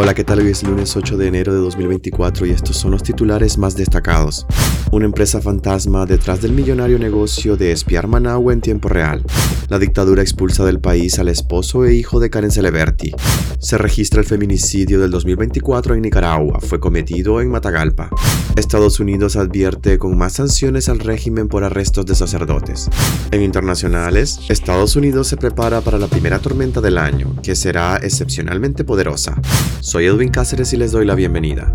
Hola, ¿qué tal? Hoy es lunes 8 de enero de 2024 y estos son los titulares más destacados. Una empresa fantasma detrás del millonario negocio de espiar Managua en tiempo real. La dictadura expulsa del país al esposo e hijo de Karen Celeberti. Se registra el feminicidio del 2024 en Nicaragua. Fue cometido en Matagalpa. Estados Unidos advierte con más sanciones al régimen por arrestos de sacerdotes. En internacionales, Estados Unidos se prepara para la primera tormenta del año, que será excepcionalmente poderosa. Soy Edwin Cáceres y les doy la bienvenida.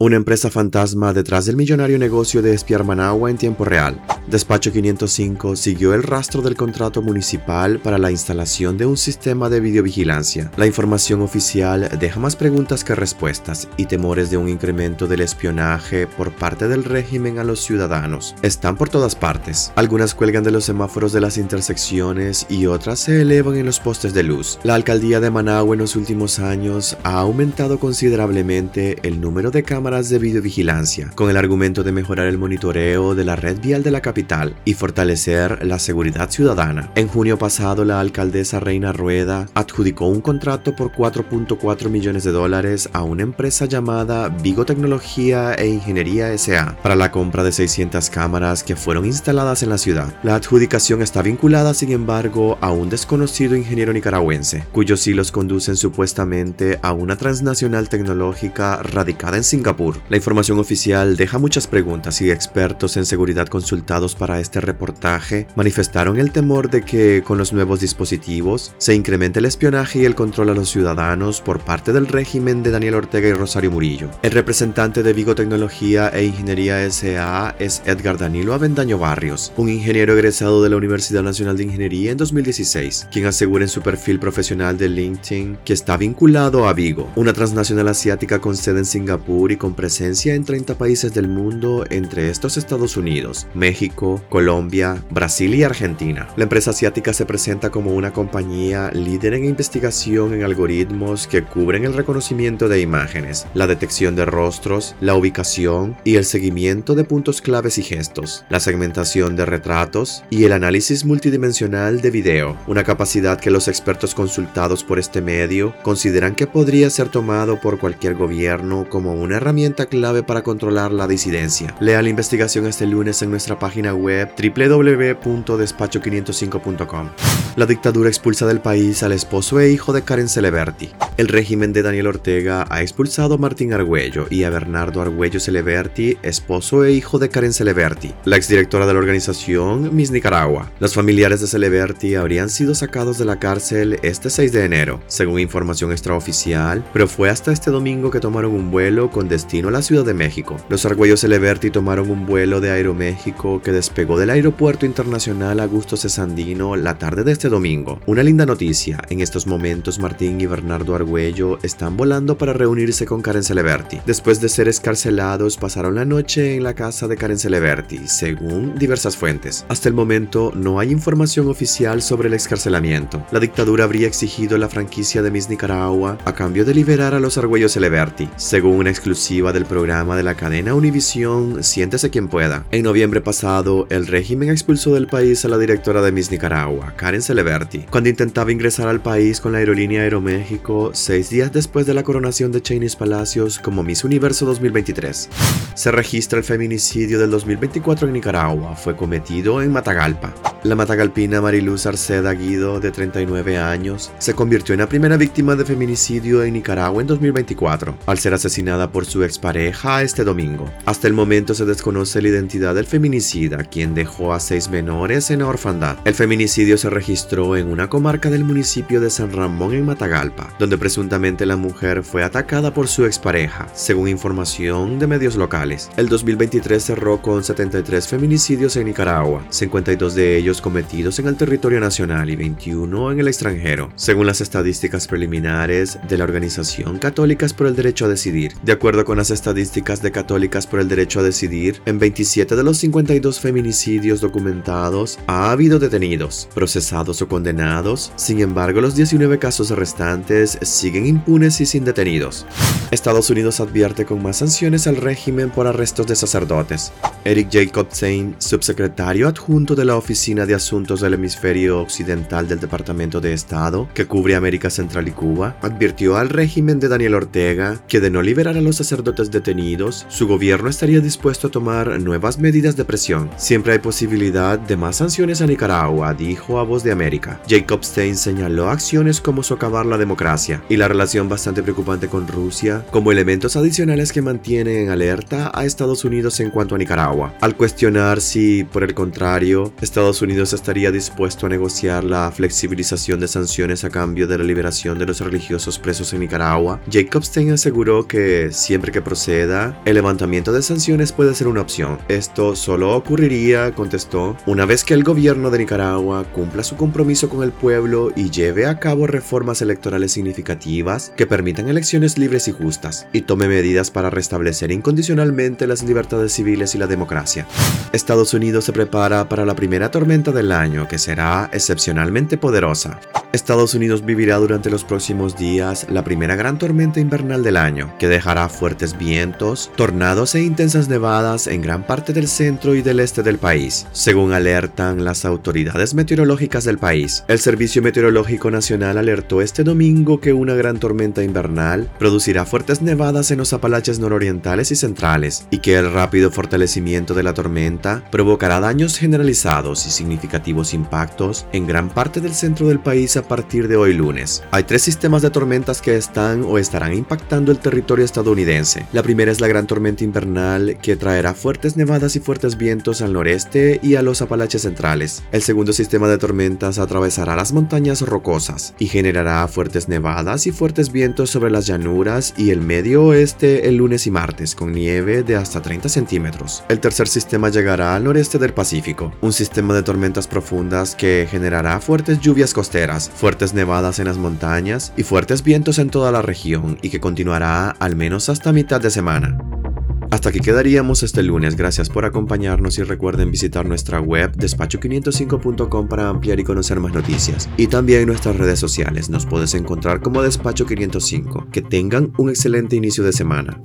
Una empresa fantasma detrás del millonario negocio de espiar Managua en tiempo real. Despacho 505 siguió el rastro del contrato municipal para la instalación de un sistema de videovigilancia. La información oficial deja más preguntas que respuestas y temores de un incremento del espionaje por parte del régimen a los ciudadanos. Están por todas partes. Algunas cuelgan de los semáforos de las intersecciones y otras se elevan en los postes de luz. La alcaldía de Managua en los últimos años ha aumentado considerablemente el número de cámaras de videovigilancia, con el argumento de mejorar el monitoreo de la red vial de la capital y fortalecer la seguridad ciudadana. En junio pasado, la alcaldesa Reina Rueda adjudicó un contrato por 4.4 millones de dólares a una empresa llamada Vigo Tecnología e Ingeniería SA para la compra de 600 cámaras que fueron instaladas en la ciudad. La adjudicación está vinculada, sin embargo, a un desconocido ingeniero nicaragüense, cuyos hilos conducen supuestamente a una transnacional tecnológica radicada en Singapur. La información oficial deja muchas preguntas y expertos en seguridad consultados para este reportaje manifestaron el temor de que con los nuevos dispositivos se incremente el espionaje y el control a los ciudadanos por parte del régimen de Daniel Ortega y Rosario Murillo. El representante de Vigo Tecnología e Ingeniería SA es Edgar Danilo Avendaño Barrios, un ingeniero egresado de la Universidad Nacional de Ingeniería en 2016, quien asegura en su perfil profesional de LinkedIn que está vinculado a Vigo, una transnacional asiática con sede en Singapur y con presencia en 30 países del mundo, entre estos Estados Unidos, México, Colombia, Brasil y Argentina. La empresa asiática se presenta como una compañía líder en investigación en algoritmos que cubren el reconocimiento de imágenes, la detección de rostros, la ubicación y el seguimiento de puntos claves y gestos, la segmentación de retratos y el análisis multidimensional de video, una capacidad que los expertos consultados por este medio consideran que podría ser tomado por cualquier gobierno como una herramienta clave para controlar la disidencia. Lea la investigación este lunes en nuestra página web www.despacho505.com. La dictadura expulsa del país al esposo e hijo de Karen Celeberti. El régimen de Daniel Ortega ha expulsado a Martín Argüello y a Bernardo Argüello Celeberti, esposo e hijo de Karen Celeberti, la exdirectora de la organización Miss Nicaragua. Los familiares de Celeberti habrían sido sacados de la cárcel este 6 de enero, según información extraoficial, fue hasta este domingo que tomaron un vuelo con destino a la Ciudad de México. Los Argüello Celeberti tomaron un vuelo de Aeroméxico que despegó del Aeropuerto Internacional Augusto Cesandino la tarde de este domingo. Una linda noticia, en estos momentos Martín y Bernardo Argüello están volando para reunirse con Karen Celeberti. Después de ser escarcelados, pasaron la noche en la casa de Karen Celeberti, según diversas fuentes. Hasta el momento no hay información oficial sobre el excarcelamiento. La dictadura habría exigido la franquicia de Miss Nicaragua a cambio de a los Argüello Celeberti, según una exclusiva del programa de la cadena Univisión Siéntese quien pueda. En noviembre pasado, el régimen expulsó del país a la directora de Miss Nicaragua, Karen Celeberti, cuando intentaba ingresar al país con la aerolínea Aeroméxico seis días después de la coronación de Chinese Palacios como Miss Universo 2023. Se registra el feminicidio del 2024 en Nicaragua. Fue cometido en Matagalpa. La matagalpina Mariluz Arceda Guido, de 39 años, se convirtió en la primera víctima de feminicidio en Nicaragua en 2024, al ser asesinada por su expareja este domingo. Hasta el momento se desconoce la identidad del feminicida, quien dejó a seis menores en orfandad. El feminicidio se registró en una comarca del municipio de San Ramón en Matagalpa, donde presuntamente la mujer fue atacada por su expareja, según información de medios locales. El 2023 cerró con 73 feminicidios en Nicaragua, 52 de ellos cometidos en el territorio nacional y 21 en el extranjero, según las estadísticas preliminares de la Organización Católicas por el Derecho a Decidir. De acuerdo con las estadísticas de Católicas por el Derecho a Decidir, en 27 de los 52 feminicidios documentados ha habido detenidos, procesados o condenados, sin embargo los 19 casos restantes siguen impunes y sin detenidos. Estados Unidos advierte con más sanciones al régimen por arrestos de sacerdotes. Eric Jacobsen, subsecretario adjunto de la Oficina de Asuntos del Hemisferio Occidental del Departamento de Estado, que cubre América Central y Cuba, advirtió al régimen de Daniel Ortega que de no liberar a los sacerdotes detenidos, su gobierno estaría dispuesto a tomar nuevas medidas de presión. Siempre hay posibilidad de más sanciones a Nicaragua, dijo a Voz de América. Jacobstein señaló acciones como socavar la democracia y la relación bastante preocupante con Rusia como elementos adicionales que mantienen en alerta a Estados Unidos en cuanto a Nicaragua, al cuestionar si, por el contrario, Estados Unidos estaría dispuesto a negociar la flexibilización de sanciones a cambio de la liberación de los religiosos presos en Nicaragua, Jacobstein aseguró que siempre que proceda, el levantamiento de sanciones puede ser una opción. Esto solo ocurriría, contestó, una vez que el gobierno de Nicaragua cumpla su compromiso con el pueblo y lleve a cabo reformas electorales significativas que permitan elecciones libres y justas y tome medidas para restablecer incondicionalmente las libertades civiles y la democracia. Estados Unidos se prepara para la primera tormenta del año que será excepcionalmente poderosa. Estados Unidos vivirá durante los próximos días la primera gran tormenta invernal del año, que dejará fuertes vientos, tornados e intensas nevadas en gran parte del centro y del este del país, según alertan las autoridades meteorológicas del país. El Servicio Meteorológico Nacional alertó este domingo que una gran tormenta invernal producirá fuertes nevadas en los Apalaches nororientales y centrales, y que el rápido fortalecimiento de la tormenta provocará daños generalizados y significativos impactos en gran parte del centro del país a partir de hoy lunes. Hay tres sistemas de tormentas que están o estarán impactando el territorio estadounidense. La primera es la gran tormenta invernal que traerá fuertes nevadas y fuertes vientos al noreste y a los Apalaches centrales. El segundo sistema de tormentas atravesará las montañas rocosas y generará fuertes nevadas y fuertes vientos sobre las llanuras y el medio oeste el lunes y martes con nieve de hasta 30 centímetros. El tercer sistema llegará al noreste del Pacífico, un sistema de tormentas profundas que generará fuertes lluvias costeras, fuertes nevadas en las montañas y fuertes vientos en la región y que continuará al menos hasta mitad de semana. Hasta aquí quedaríamos este lunes, gracias por acompañarnos y recuerden visitar nuestra web despacho505.com para ampliar y conocer más noticias. Y también nuestras redes sociales, nos puedes encontrar como Despacho505. Que tengan un excelente inicio de semana.